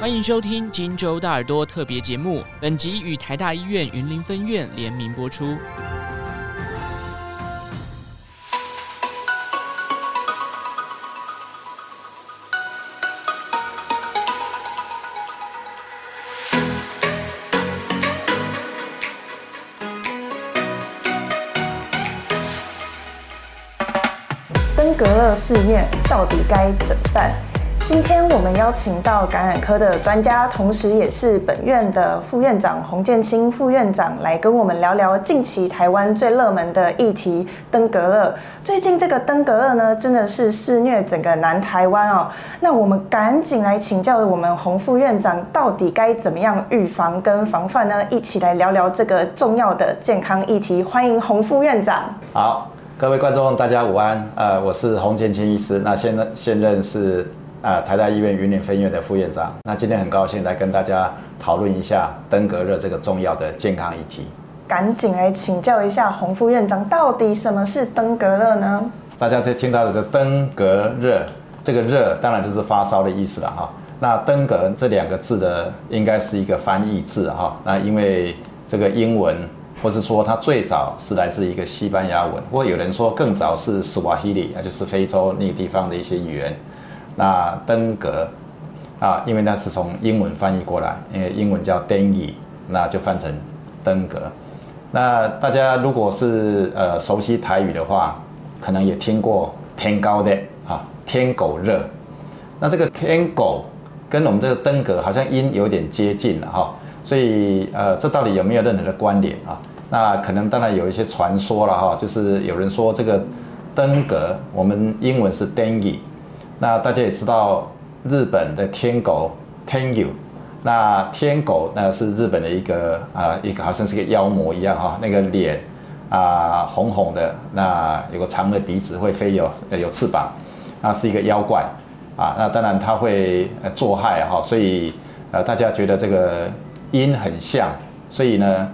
欢迎收听《今周大耳朵》特别节目，本集与台大医院云林分院联名播出。登革热试验，到底该怎么办？今天我们邀请到感染科的专家，同时也是本院的副院长洪建清副院长来跟我们聊聊近期台湾最热门的议题——登革热。最近这个登革热呢，真的是肆虐整个南台湾哦。那我们赶紧来请教我们洪副院长，到底该怎么样预防跟防范呢？一起来聊聊这个重要的健康议题。欢迎洪副院长。好，各位观众，大家午安。呃，我是洪建清医师，那现任现任是。啊，台大医院云林分院的副院长，那今天很高兴来跟大家讨论一下登革热这个重要的健康议题。赶紧来请教一下洪副院长，到底什么是登革热呢？大家在听到的登革热，这个热当然就是发烧的意思了哈。那登革这两个字的应该是一个翻译字哈。那因为这个英文，或是说它最早是来自一个西班牙文，或有人说更早是斯瓦希里，那就是非洲那个地方的一些语言。那登革啊，因为那是从英文翻译过来，因为英文叫 dengue，那就翻成登革。那大家如果是呃熟悉台语的话，可能也听过天高的啊，天狗热。那这个天狗跟我们这个登革好像音有点接近了哈，所以呃，这到底有没有任何的关联啊？那可能当然有一些传说了哈，就是有人说这个登革，我们英文是 dengue。那大家也知道，日本的天狗天狗，那天狗那是日本的一个啊，一个好像是个妖魔一样哈，那个脸啊红红的，那有个长的鼻子，会飞有有翅膀，那是一个妖怪啊。那当然它会呃作害哈，所以呃大家觉得这个音很像，所以呢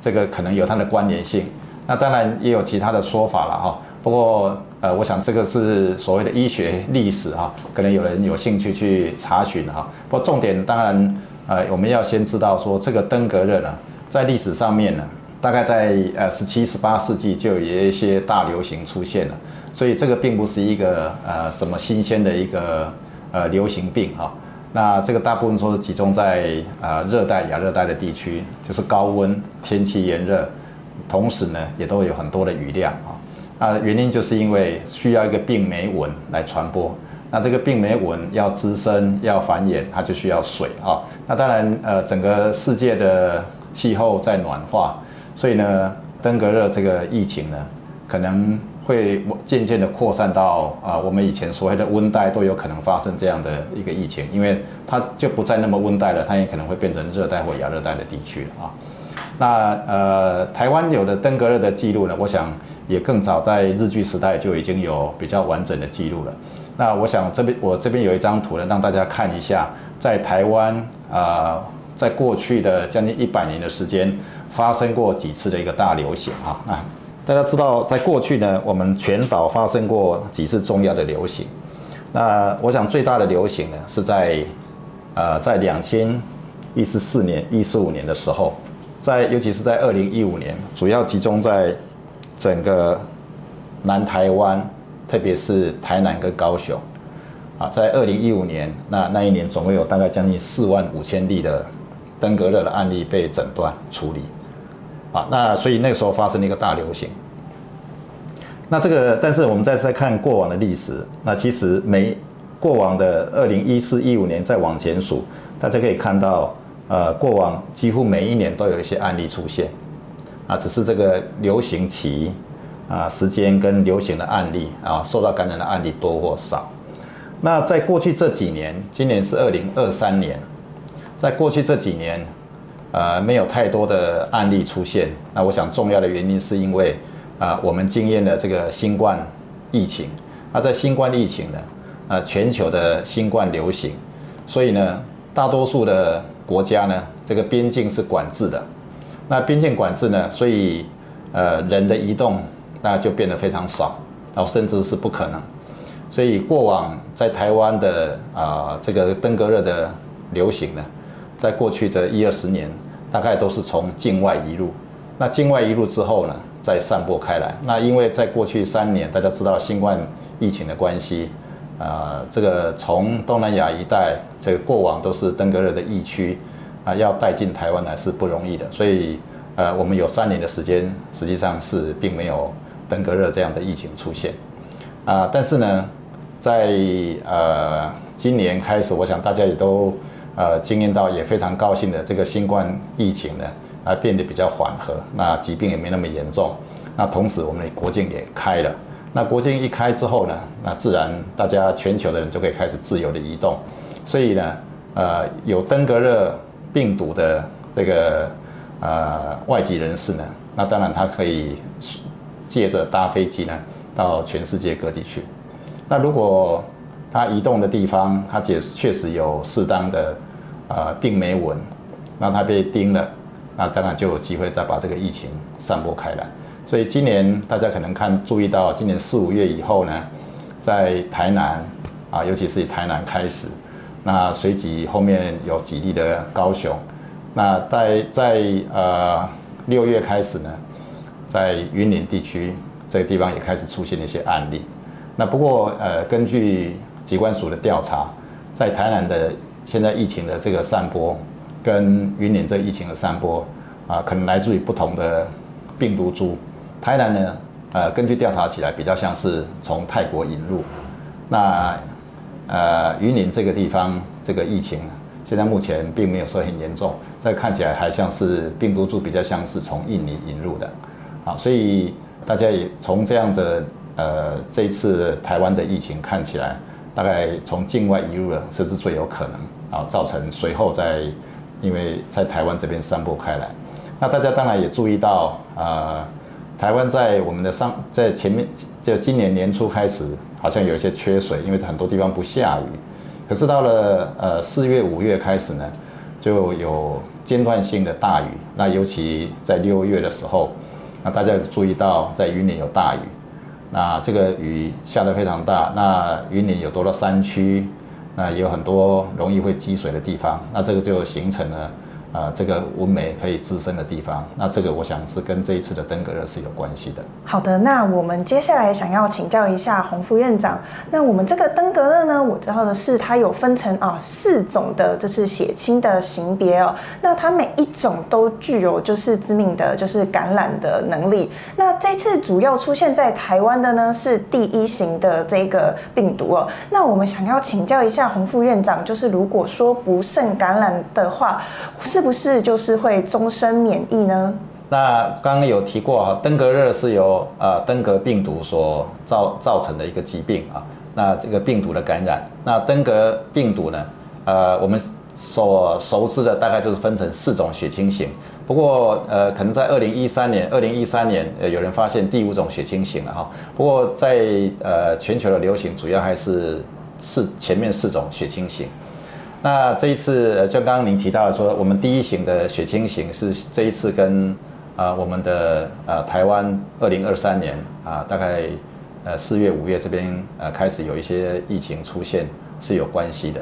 这个可能有它的关联性。那当然也有其他的说法了哈。不过，呃，我想这个是所谓的医学历史哈，可能有人有兴趣去查询哈。不过重点当然，呃，我们要先知道说这个登革热呢，在历史上面呢，大概在呃十七、十八世纪就有一些大流行出现了，所以这个并不是一个呃什么新鲜的一个呃流行病哈。那这个大部分说是集中在呃热带、亚热带的地区，就是高温、天气炎热，同时呢也都有很多的雨量啊。啊，原因就是因为需要一个病媒蚊来传播。那这个病媒蚊要滋生、要繁衍，它就需要水啊。那当然，呃，整个世界的气候在暖化，所以呢，登革热这个疫情呢，可能会渐渐的扩散到啊，我们以前所谓的温带都有可能发生这样的一个疫情，因为它就不再那么温带了，它也可能会变成热带或亚热带的地区啊。那呃，台湾有的登革热的记录呢，我想也更早在日据时代就已经有比较完整的记录了。那我想这边我这边有一张图呢，让大家看一下，在台湾啊、呃，在过去的将近一百年的时间，发生过几次的一个大流行啊啊！大家知道，在过去呢，我们全岛发生过几次重要的流行。那我想最大的流行呢，是在呃，在两千一十四年、一十五年的时候。在，尤其是在二零一五年，主要集中在整个南台湾，特别是台南跟高雄，啊，在二零一五年，那那一年总共有大概将近四万五千例的登革热的案例被诊断处理，啊，那所以那时候发生了一个大流行。那这个，但是我们再再看过往的历史，那其实每过往的二零一四一五年再往前数，大家可以看到。呃，过往几乎每一年都有一些案例出现，啊，只是这个流行期啊时间跟流行的案例啊，受到感染的案例多或少。那在过去这几年，今年是二零二三年，在过去这几年，呃，没有太多的案例出现。那我想重要的原因是因为啊，我们经验了这个新冠疫情，那在新冠疫情呢，呃，全球的新冠流行，所以呢，大多数的国家呢，这个边境是管制的，那边境管制呢，所以呃人的移动那就变得非常少，然后甚至是不可能。所以过往在台湾的啊、呃、这个登革热的流行呢，在过去的一二十年，大概都是从境外移入。那境外移入之后呢，再散播开来。那因为在过去三年，大家知道新冠疫情的关系，啊、呃，这个从东南亚一带，这个过往都是登革热的疫区，啊、要带进台湾来是不容易的。所以，呃，我们有三年的时间，实际上是并没有登革热这样的疫情出现。啊、但是呢，在呃今年开始，我想大家也都呃经验到，也非常高兴的，这个新冠疫情呢。啊，变得比较缓和，那疾病也没那么严重。那同时，我们的国境也开了。那国境一开之后呢，那自然大家全球的人就可以开始自由的移动。所以呢，呃，有登革热病毒的这个呃外籍人士呢，那当然他可以借着搭飞机呢到全世界各地去。那如果他移动的地方，他也确实有适当的呃病媒蚊，那他被叮了。那当然就有机会再把这个疫情散播开来，所以今年大家可能看注意到，今年四五月以后呢，在台南啊，尤其是以台南开始，那随即后面有几例的高雄，那在在呃六月开始呢，在云林地区这个地方也开始出现了一些案例，那不过呃根据疾管署的调查，在台南的现在疫情的这个散播。跟云林这疫情的散播啊，可能来自于不同的病毒株。台南呢，呃，根据调查起来比较像是从泰国引入。那呃，云林这个地方这个疫情，现在目前并没有说很严重，这看起来还像是病毒株比较像是从印尼引入的。啊，所以大家也从这样的呃这一次台湾的疫情看起来，大概从境外移入的这是最有可能啊，造成随后在。因为在台湾这边散播开来，那大家当然也注意到，呃，台湾在我们的上在前面，就今年年初开始，好像有一些缺水，因为很多地方不下雨。可是到了呃四月五月开始呢，就有间断性的大雨。那尤其在六月的时候，那大家注意到在云林有大雨，那这个雨下得非常大。那云林有多了山区。那也有很多容易会积水的地方，那这个就形成了。啊，这个蚊媒可以滋生的地方，那这个我想是跟这一次的登革热是有关系的。好的，那我们接下来想要请教一下洪副院长，那我们这个登革热呢，我知道的是它有分成啊四种的，就是血清的型别哦。那它每一种都具有就是致命的，就是感染的能力。那这次主要出现在台湾的呢是第一型的这个病毒哦。那我们想要请教一下洪副院长，就是如果说不慎感染的话，是不是就是会终身免疫呢？那刚刚有提过啊，登革热是由呃登革病毒所造造成的一个疾病啊。那这个病毒的感染，那登革病毒呢，呃，我们所熟知的大概就是分成四种血清型。不过呃，可能在二零一三年，二零一三年呃有人发现第五种血清型了哈。不过在呃全球的流行，主要还是是前面四种血清型。那这一次，就刚刚您提到的说，我们第一型的血清型是这一次跟啊我们的呃台湾二零二三年啊大概呃四月五月这边呃开始有一些疫情出现是有关系的。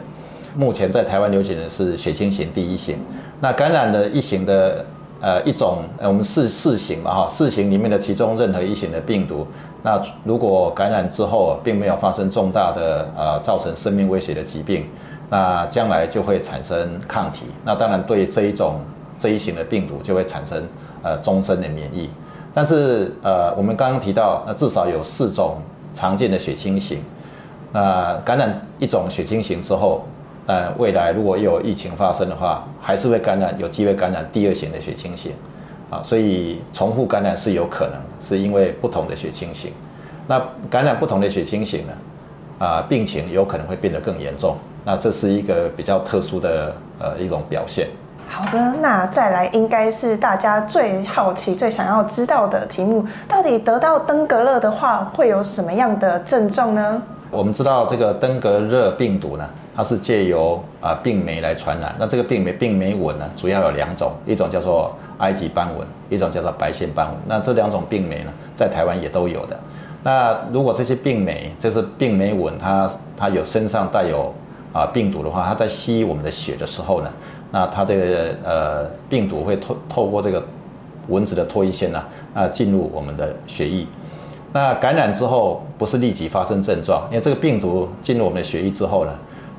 目前在台湾流行的是血清型第一型，那感染的一型的呃一种，呃我们四四型嘛哈，四型里面的其中任何一型的病毒，那如果感染之后并没有发生重大的呃造成生命威胁的疾病。那将来就会产生抗体，那当然对这一种这一型的病毒就会产生呃终身的免疫。但是呃我们刚刚提到，那至少有四种常见的血清型，那感染一种血清型之后，呃未来如果有疫情发生的话，还是会感染，有机会感染第二型的血清型，啊，所以重复感染是有可能，是因为不同的血清型。那感染不同的血清型呢，啊病情有可能会变得更严重。那这是一个比较特殊的呃一种表现。好的，那再来应该是大家最好奇、最想要知道的题目，到底得到登革热的话会有什么样的症状呢？我们知道这个登革热病毒呢，它是借由啊病媒来传染。那这个病媒病媒蚊呢，主要有两种，一种叫做埃及斑蚊，一种叫做白线斑蚊。那这两种病媒呢，在台湾也都有的。那如果这些病媒，就是病媒蚊，它它有身上带有啊病毒的话，它在吸我们的血的时候呢，那它这个呃病毒会透透过这个蚊子的唾液腺呢，啊进入我们的血液。那感染之后不是立即发生症状，因为这个病毒进入我们的血液之后呢，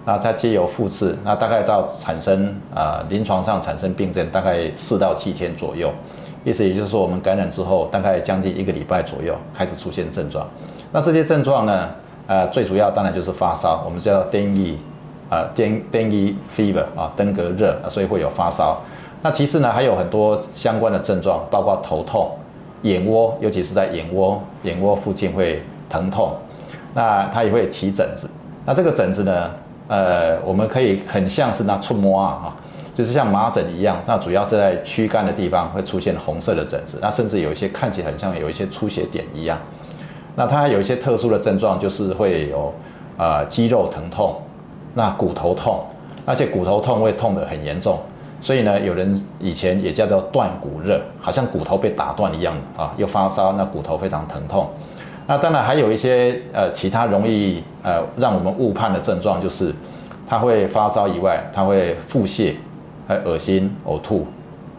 那它借由复制，那大概到产生啊、临床上产生病症大概四到七天左右，意思也就是说我们感染之后大概将近一个礼拜左右开始出现症状。那这些症状呢，呃最主要当然就是发烧，我们叫 dengue 啊 dengue fever 啊登革热，所以会有发烧。那其实呢还有很多相关的症状，包括头痛。眼窝，尤其是在眼窝，眼窝附近会疼痛，那它也会起疹子。那这个疹子呢，呃，我们可以很像是那触摸啊，哈，就是像麻疹一样。那主要是在躯干的地方会出现红色的疹子，那甚至有一些看起来很像有一些出血点一样。那它有一些特殊的症状，就是会有啊、肌肉疼痛，那骨头痛，而且骨头痛会痛得很严重。所以呢，有人以前也叫做断骨热，好像骨头被打断一样啊，又发烧，那骨头非常疼痛。那当然还有一些呃其他容易呃让我们误判的症状，就是它会发烧以外，它会腹泻、还恶心、呕吐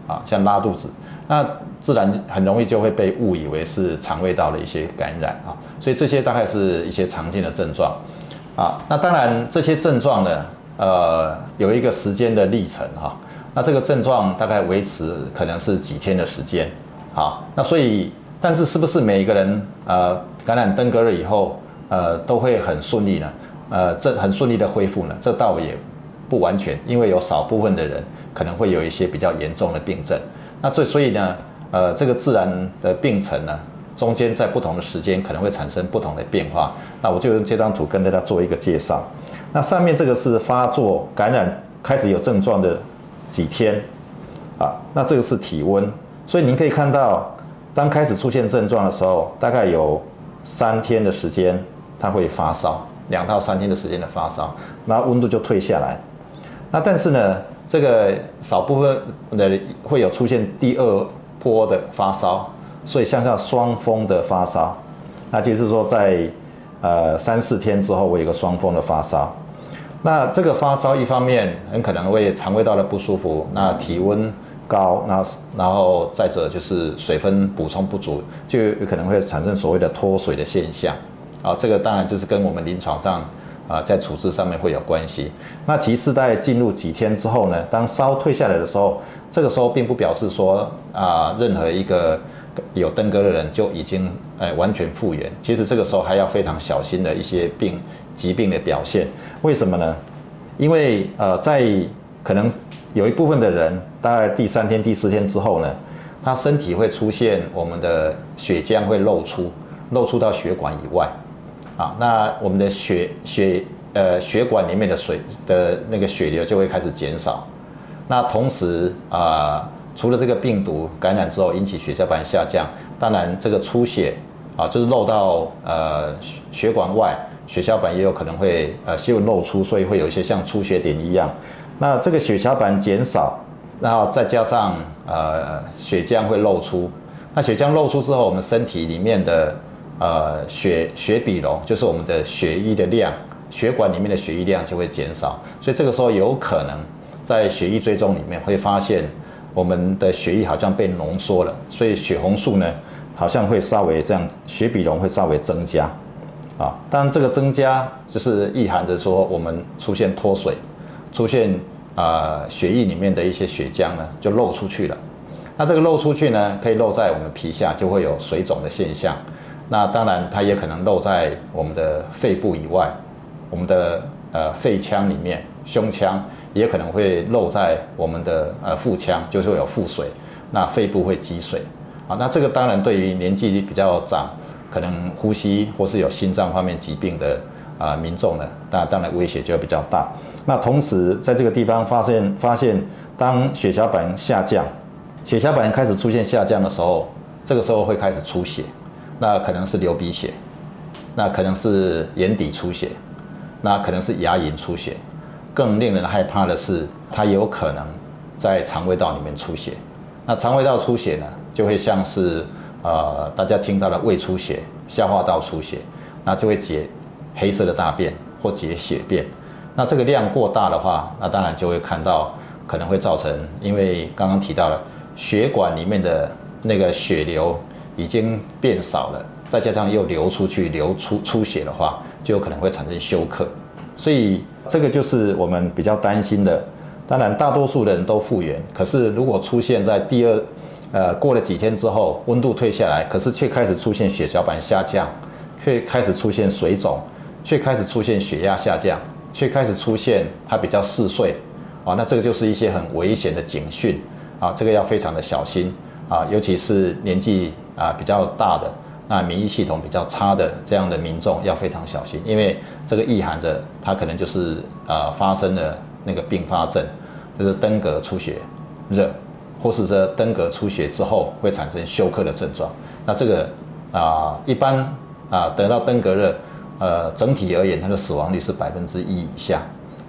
啊，像拉肚子，那自然很容易就会被误以为是肠胃道的一些感染啊。所以这些大概是一些常见的症状啊。那当然这些症状呢，呃，有一个时间的历程哈。那这个症状大概维持可能是几天的时间，好，那所以，但是是不是每一个人呃感染登革热以后呃都会很顺利呢？呃，这很顺利的恢复呢？这倒也不完全，因为有少部分的人可能会有一些比较严重的病症。那这所以呢，呃，这个自然的病程呢，中间在不同的时间可能会产生不同的变化。那我就用这张图跟大家做一个介绍。那上面这个是发作感染开始有症状的。几天，啊，那这个是体温，所以您可以看到，当开始出现症状的时候，大概有三天的时间，它会发烧，两到三天的时间的发烧，那温度就退下来。那但是呢，这个少部分的会有出现第二波的发烧，所以像像双峰的发烧，那就是说在呃三四天之后，会有个双峰的发烧。那这个发烧一方面很可能会肠胃道的不舒服，那体温高，那然后再者就是水分补充不足，就有可能会产生所谓的脱水的现象，啊，这个当然就是跟我们临床上啊在处置上面会有关系。那其实在进入几天之后呢，当烧退下来的时候，这个时候并不表示说啊任何一个有登革热的人就已经呃完全复原，其实这个时候还要非常小心的一些病。疾病的表现，为什么呢？因为呃，在可能有一部分的人，大概第三天、第四天之后呢，他身体会出现我们的血浆会漏出，漏出到血管以外，啊，那我们的血血呃血管里面的水的那个血流就会开始减少。那同时啊、除了这个病毒感染之后引起血小板下降，当然这个出血啊，就是漏到呃血管外。血小板也有可能会呃新闻漏出，所以会有一些像出血点一样。那这个血小板减少，然后再加上呃血浆会漏出。那血浆漏出之后，我们身体里面的呃血血比容，就是我们的血液的量，血管里面的血液量就会减少。所以这个时候有可能在血液追踪里面会发现我们的血液好像被浓缩了，所以血红素呢好像会稍微这样，血比容会稍微增加。啊，当然这个增加就是意含着说我们出现脱水，出现啊、呃、血液里面的一些血浆呢就漏出去了。那这个漏出去呢，可以漏在我们皮下，就会有水肿的现象。那当然它也可能漏在我们的肺部以外，我们的呃肺腔里面，胸腔也可能会漏在我们的呃腹腔，就是会有腹水，那肺部会积水。啊，那这个当然对于年纪比较长。可能呼吸或是有心脏方面疾病的啊、呃、民众呢，那当然威胁就会比较大。那同时在这个地方发现发现，当血小板下降，血小板开始出现下降的时候，这个时候会开始出血，那可能是流鼻血，那可能是眼底出血，那可能是牙龈出血，更令人害怕的是，它有可能在肠胃道里面出血。那肠胃道出血呢，就会像是。呃，大家听到的胃出血、消化道出血，那就会结黑色的大便或结血便。那这个量过大的话，那当然就会看到可能会造成，因为刚刚提到了血管里面的那个血流已经变少了，再加上又流出去流出出血的话，就有可能会产生休克。所以这个就是我们比较担心的。当然，大多数人都复原，可是如果出现在第二，呃，过了几天之后，温度退下来，可是却开始出现血小板下降，却开始出现水肿，却开始出现血压下降。却开始出现它比较嗜睡，啊，那这个就是一些很危险的警讯，啊，这个要非常的小心，啊，尤其是年纪啊比较大的，那免疫系统比较差的这样的民众要非常小心，因为这个意含着它可能就是啊发生了那个并发症，就是登革出血热，或是说登革出血之后会产生休克的症状，那这个啊一般啊得到登革热。呃，整体而言，它的死亡率是百分之一以下。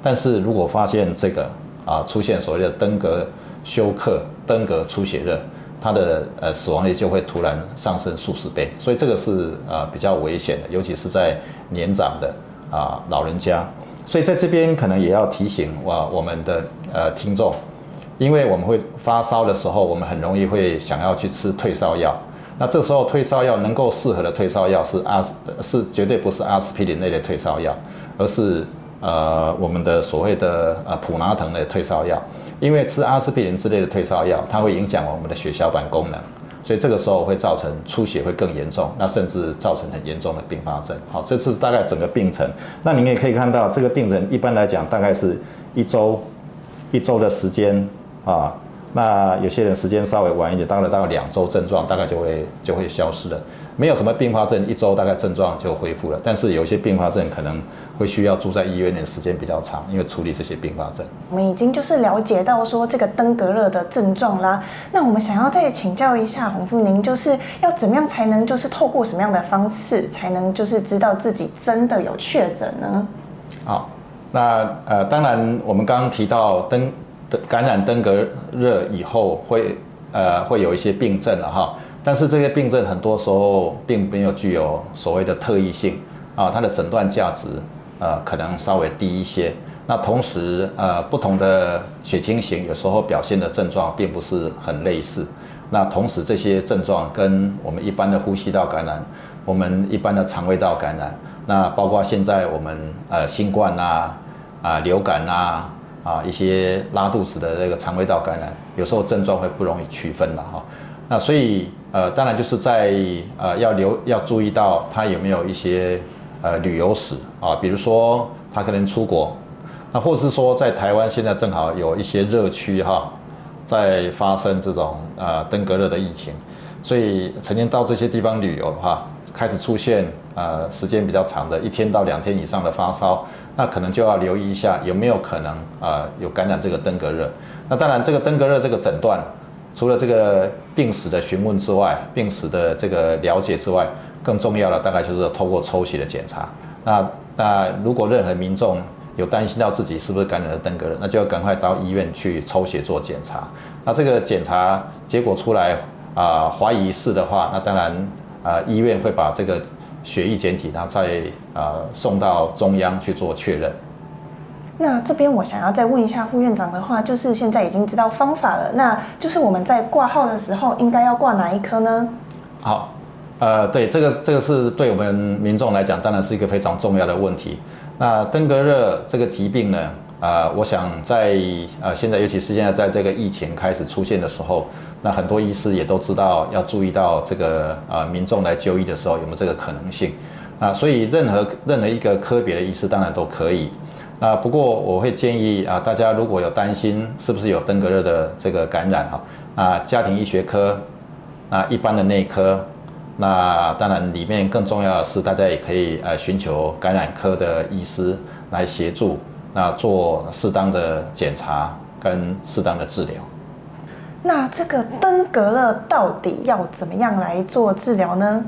但是如果发现这个啊出现所谓的登革休克、登革出血热，它的呃死亡率就会突然上升数十倍。所以这个是呃比较危险的，尤其是在年长的啊老人家。所以在这边可能也要提醒哇我们的呃听众，因为我们会发烧的时候，我们很容易会想要去吃退烧药。那这时候退烧药能够适合的退烧药是阿是绝对不是阿司匹林类的退烧药，而是呃我们的所谓的呃普拿疼的退烧药，因为吃阿司匹林之类的退烧药，它会影响我们的血小板功能，所以这个时候会造成出血会更严重，那甚至造成很严重的并发症。好，这是大概整个病程。那您也可以看到，这个病人一般来讲大概是一周一周的时间啊。那有些人时间稍微晚一点，大概大概两周症状大概就会就会消失了，没有什么并发症，一周大概症状就恢复了。但是有些并发症可能会需要住在医院的时间比较长，因为处理这些并发症。我们已经就是了解到说这个登革热的症状啦，那我们想要再请教一下洪副，您就是要怎么样才能就是透过什么样的方式才能就是知道自己真的有确诊呢？好，那呃当然我们刚刚提到登。感染登革热以后会呃会有一些病症了哈，但是这些病症很多时候并没有具有所谓的特异性啊，它的诊断价值呃可能稍微低一些。那同时呃不同的血清型有时候表现的症状并不是很类似。那同时这些症状跟我们一般的呼吸道感染，我们一般的肠胃道感染，那包括现在我们呃新冠啊啊流感啊。啊，一些拉肚子的这个肠胃道感染，有时候症状会不容易区分了哈。那所以呃，当然就是在呃要留要注意到他有没有一些呃旅游史啊，比如说他可能出国，那或是说在台湾现在正好有一些热区哈，在发生这种呃登革热的疫情，所以曾经到这些地方旅游的话，开始出现呃时间比较长的一天到两天以上的发烧。那可能就要留意一下有没有可能啊、有感染这个登革热。那当然，这个登革热这个诊断，除了这个病史的询问之外，病史的这个了解之外，更重要的大概就是透过抽血的检查。那那如果任何民众有担心到自己是不是感染了登革热，那就要赶快到医院去抽血做检查。那这个检查结果出来啊、怀疑是的话，那当然啊、医院会把这个。血液检体，然后再呃送到中央去做确认。那这边我想要再问一下副院长的话，就是现在已经知道方法了，那就是我们在挂号的时候应该要挂哪一科呢？好，呃，对，这个这个是对我们民众来讲，当然是一个非常重要的问题。那登革热这个疾病呢？啊、呃，我想在呃现在，尤其是现在在这个疫情开始出现的时候，那很多医师也都知道要注意到这个啊、呃、民众来就医的时候有没有这个可能性啊，所以任何任何一个科别的医师当然都可以。那，不过我会建议啊，大家如果有担心是不是有登革热的这个感染哈，啊家庭医学科，那一般的内科，那当然里面更重要的是大家也可以呃寻求感染科的医师来协助。那做适当的检查跟适当的治疗。那这个登革热到底要怎么样来做治疗呢？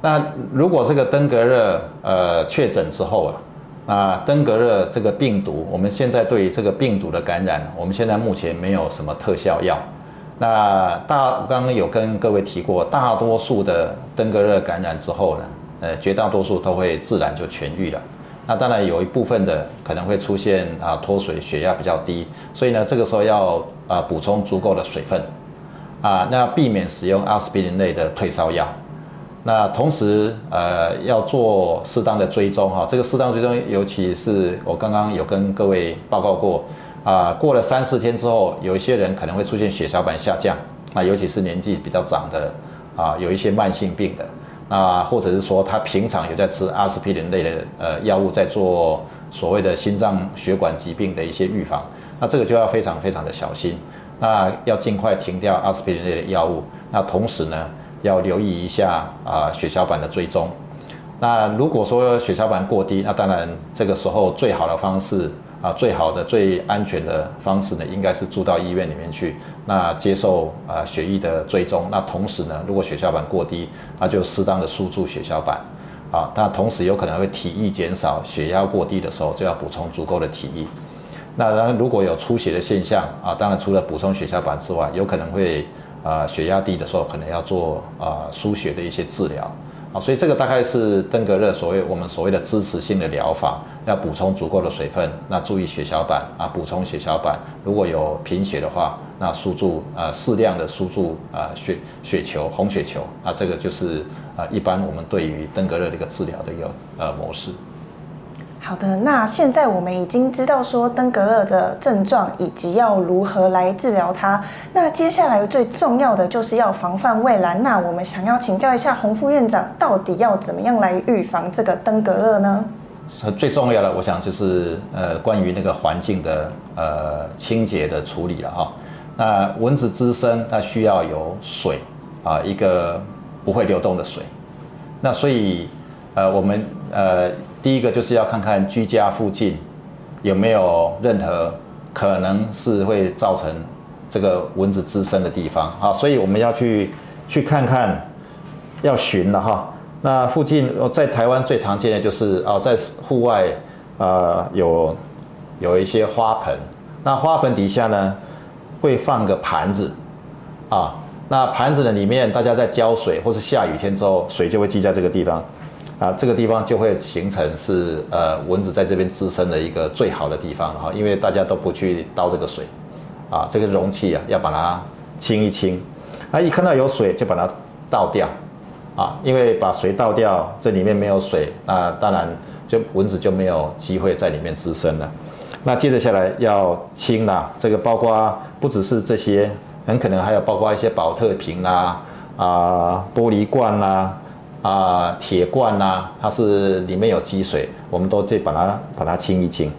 那如果这个登革热呃确诊之后啊，那登革热这个病毒，我们现在对于这个病毒的感染，我们现在目前没有什么特效药。那大刚刚有跟各位提过，大多数的登革热感染之后呢，呃绝大多数都会自然就痊愈了。那当然有一部分的可能会出现啊脱水，血压比较低，所以呢这个时候要啊补充足够的水分，啊那避免使用阿司匹林类的退烧药。那同时呃要做适当的追踪哈，这个适当追踪尤其是我刚刚有跟各位报告过啊，过了三四天之后，有一些人可能会出现血小板下降，那尤其是年纪比较长的啊，有一些慢性病的。啊，或者是说他平常有在吃阿司匹林类的呃药物，在做所谓的心脏血管疾病的一些预防，那这个就要非常非常的小心，那要尽快停掉阿司匹林类的药物，那同时呢，要留意一下啊血小板的追踪，那如果说血小板过低，那当然这个时候最好的方式。啊，最好的、最安全的方式呢，应该是住到医院里面去，那接受啊血液的追踪。那同时呢，如果血小板过低，那就适当的输注血小板。啊，那同时有可能会体液减少，血压过低的时候就要补充足够的体液。那当然如果有出血的现象啊，当然除了补充血小板之外，有可能会啊血压低的时候，可能要做啊输血的一些治疗。啊，所以这个大概是登革热所谓我们所谓的支持性的疗法，要补充足够的水分，那注意血小板啊，补充血小板。如果有贫血的话，那输注啊适量的输注啊血血球红血球，啊这个就是啊一般我们对于登革热的一个治疗的一个呃模式。好的，那现在我们已经知道说登革热的症状以及要如何来治疗它。那接下来最重要的就是要防范未然。那我们想要请教一下洪副院长，到底要怎么样来预防这个登革热呢？最重要的，我想就是呃关于那个环境的呃清洁的处理了哈。那蚊子滋生，它需要有水啊，一个不会流动的水。那所以呃我们呃。第一个就是要看看居家附近有没有任何可能是会造成这个蚊子滋生的地方啊，所以我们要去去看看，要寻了哈。那附近在台湾最常见的就是啊，在户外啊有有一些花盆，那花盆底下呢会放个盘子啊，那盘子的里面大家在浇水或是下雨天之后，水就会积在这个地方。啊，这个地方就会形成是呃蚊子在这边滋生的一个最好的地方哈，因为大家都不去倒这个水，啊，这个容器啊要把它清一清，啊，一看到有水就把它倒掉，啊，因为把水倒掉，这里面没有水，那当然就蚊子就没有机会在里面滋生了。那接着下来要清啦，这个包括不只是这些，很可能还有包括一些保特瓶啦，啊，玻璃罐啦。啊，啊铁罐呐、它是里面有积水，我们都得把它把它清一清。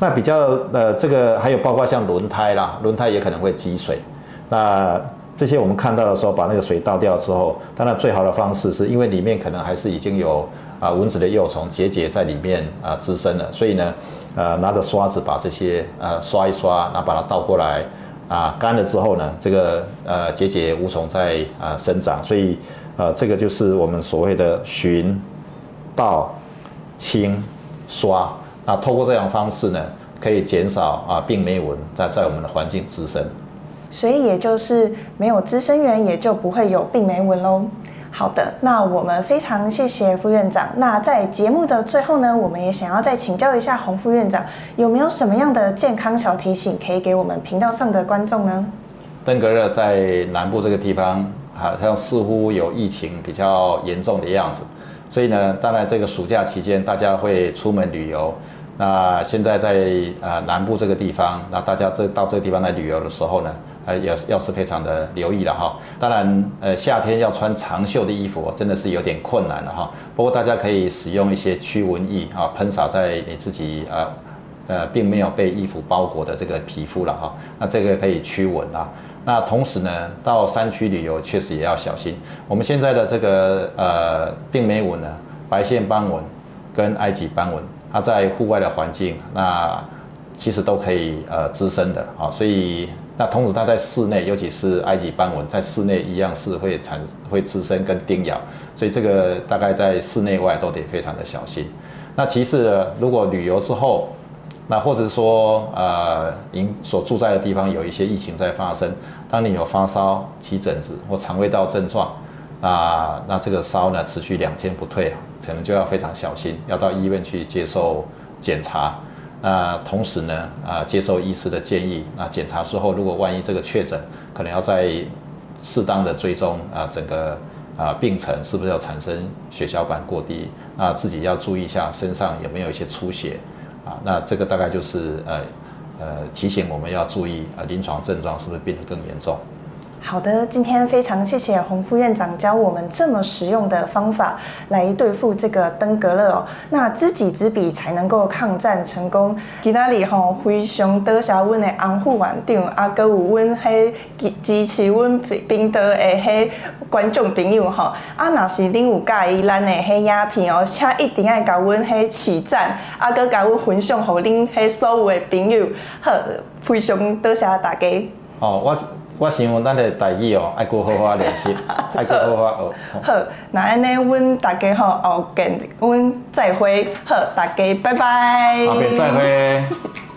那比较呃，这个还有包括像轮胎啦，轮胎也可能会积水。那这些我们看到的时候，把那个水倒掉之后，当然最好的方式是因为里面可能还是已经有啊蚊子的幼虫结节在里面啊滋生了，所以呢，呃拿着刷子把这些呃刷一刷，然后把它倒过来啊干了之后呢，这个呃结节无从再啊生长，所以。啊，这个就是我们所谓的寻、倒、清、刷。那透过这样方式呢，可以减少啊病媒蚊在在我们的环境滋生。所以也就是没有滋生源，也就不会有病媒蚊喽。好的，那我们非常谢谢副院长。那在节目的最后呢，我们也想要再请教一下洪副院长，有没有什么样的健康小提醒可以给我们频道上的观众呢？登革热在南部这个地方。好像似乎有疫情比较严重的样子，所以呢，当然这个暑假期间大家会出门旅游。那现在在啊南部这个地方，那大家这到这个地方来旅游的时候呢，呃要要是非常的留意了哈。当然，呃夏天要穿长袖的衣服真的是有点困难了哈。不过大家可以使用一些驱蚊液啊，喷洒在你自己啊呃并没有被衣服包裹的这个皮肤了哈。那这个可以驱蚊啊。那同时呢，到山区旅游确实也要小心。我们现在的这个呃病媒蚊呢，白线斑蚊跟埃及斑蚊，它在户外的环境，那其实都可以呃滋生的啊。所以那同时它在室内，尤其是埃及斑蚊，在室内一样是会产会滋生跟叮咬，所以这个大概在室内外都得非常的小心。那其次呢，如果旅游之后，那或者说，呃，您所住在的地方有一些疫情在发生，当你有发烧、起疹子或肠胃道症状，那那这个烧呢持续两天不退，可能就要非常小心，要到医院去接受检查，那同时呢啊接受医师的建议，那检查之后如果万一这个确诊，可能要在适当的追踪啊整个啊病程是不是要产生血小板过低，那自己要注意一下身上有没有一些出血啊，那这个大概就是呃呃提醒我们要注意啊临床症状是不是变得更严重。好的，今天非常谢谢洪副院长教我们这么实用的方法来对付这个登革热哦。那知己知彼才能够抗战成功。今仔日吼非常多谢阮的洪副院长，啊，有阮迄支持阮频道的迄观众朋友吼。啊，若是恁有介意咱的迄影片哦，请一定要甲阮迄起赞，啊，搁甲阮分享，互恁迄所有的朋友。好，非常多谢大家。哦，我。我想咱的代志哦，爱过好好练习，爱过好好学。好，那安尼，阮大家吼后见，阮再会。好，大家拜拜。后面再会。